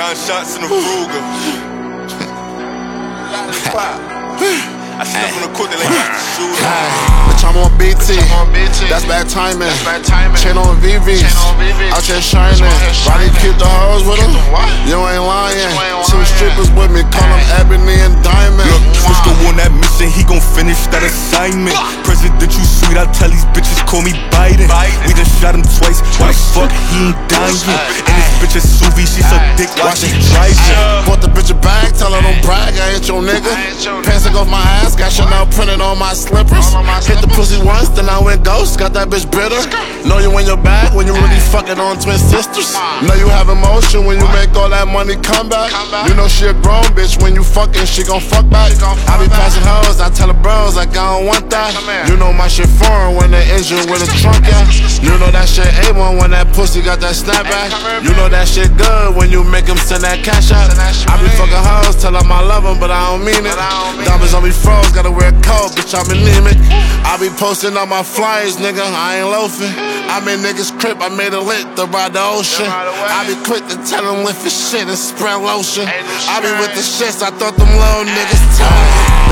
Nine shots in the Ruger. I slept on the court, they like shoot. Bitch, I'm on BT. That's bad timing. Chain on VVs. Out here shining. Body keep the hoes with them. You ain't lying. Two strippers with me. Call them Ebony and Diamond. Look, Frisco on that mission, he gon' finish that assignment. President, you sweet, I tell these bitches, call me Biden. We done shot him twice, why the fuck he ain't dying? And bitch is Suvi, she suck dick while she driving. Bought the bitch a bag, tell her don't brag, I ain't your nigga. Pants took off my ass, got Chanel printed on my slippers. Hit the pussy once, then I went ghost, got that bitch bitter. Know you in your bag when you really fucking on twin sisters. Know you have emotion when you make all that money come back. You know she a grown bitch when you fucking, she gon' fuck back. I be want that. You know my shit foreign when the engine with a trunk at. You know that shit A1 when that pussy got that snapback. You know that shit good when you make him send that cash out. I be fucking hoes, tell them I love them, but I don't mean it. Diamonds on me froze, gotta wear a coat, bitch, I'm anemic. I be posting on my flyers, nigga, I ain't loafing. I'm in niggas' crib, I made a lit to ride the ocean. I be quick to tell them lift his shit and spread lotion. I be with the shits, I thought them little niggas tired.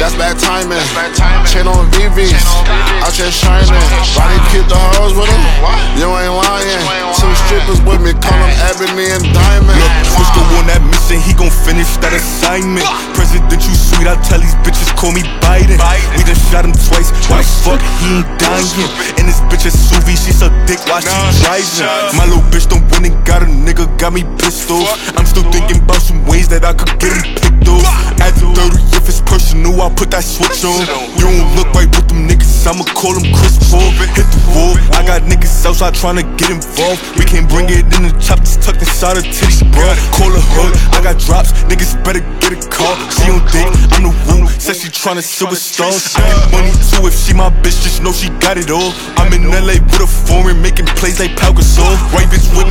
That's bad timing. Chain on VVs. Out here shining. Body keep the hoes with them. You ain't lying. Two strippers with me. Call them Ebony and Diamond. Look, Frisco on that mission, he gon' finish that assignment. President, you sweet, I tell these bitches, call me Biden. We done shot him twice, why the fuck he ain't dying? And this bitch is Suvi, she suck dick while she driving. My little bitch don't win and got a nigga, got me pissed off. I'm still thinking about some ways that I could get him picked off. Put that switch on. You don't look right with them niggas, I'ma call them Chris Paul. Hit the wall, I got niggas outside tryna get involved. We can't bring it in the chop, just tucked inside her titties, bro. Call her hood, I got drops, niggas better get a call. She don't think I'm the woo, said she tryna silver stones. I get money too if she my bitch, just know she got it all. I'm in LA with a foreign, making plays like Pau Gasol. White bitch with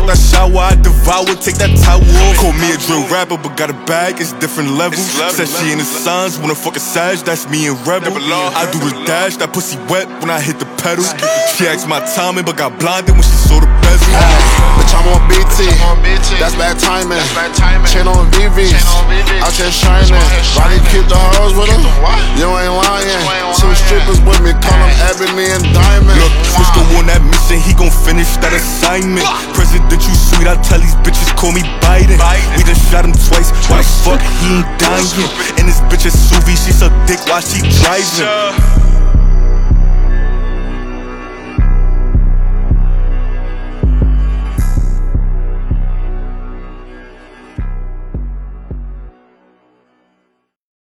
out that shower, I devour, take that towel off. Call me a drill rapper, but got a bag, it's different levels. Said she in the signs, when a fucking sage, that's me and Rebel. I do the dash, that pussy wet when I hit the pedal. She asked my timing, but got blinded when she saw the bezel. Bitch, I'm on BT. That's bad timing. Chain on VVs. Out here shining. Body keep the hoes with them. You ain't lying. Two strippers with me. Call them Ebony and Diamond. Look, Frisco on that mission, he gon' finish that assignment. Sweet, I tell these bitches, call me Biden. We just shot him twice, why the fuck he ain't dying? And this bitch is Suvi, she suck dick while she driving.